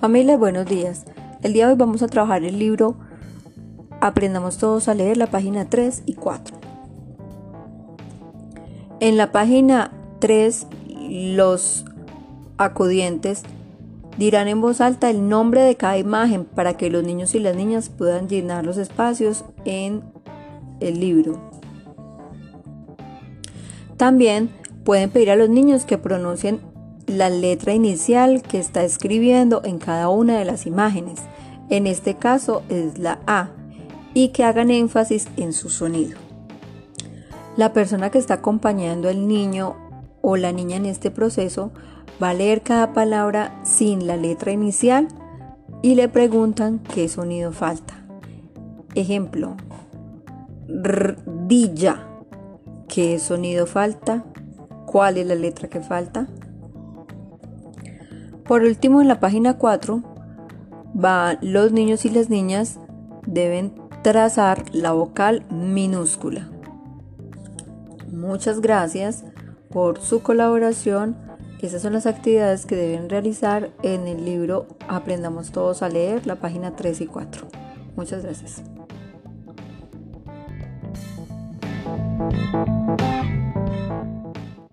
Familia, buenos días. El día de hoy vamos a trabajar el libro Aprendamos todos a leer la página 3 y 4. En la página 3, los acudientes dirán en voz alta el nombre de cada imagen para que los niños y las niñas puedan llenar los espacios en el libro. También pueden pedir a los niños que pronuncien la letra inicial que está escribiendo en cada una de las imágenes. En este caso es la A y que hagan énfasis en su sonido. La persona que está acompañando al niño o la niña en este proceso va a leer cada palabra sin la letra inicial y le preguntan qué sonido falta. Ejemplo, rdilla. ¿Qué sonido falta? ¿Cuál es la letra que falta? Por último, en la página 4, va, los niños y las niñas deben trazar la vocal minúscula. Muchas gracias por su colaboración. Esas son las actividades que deben realizar en el libro Aprendamos todos a leer, la página 3 y 4. Muchas gracias.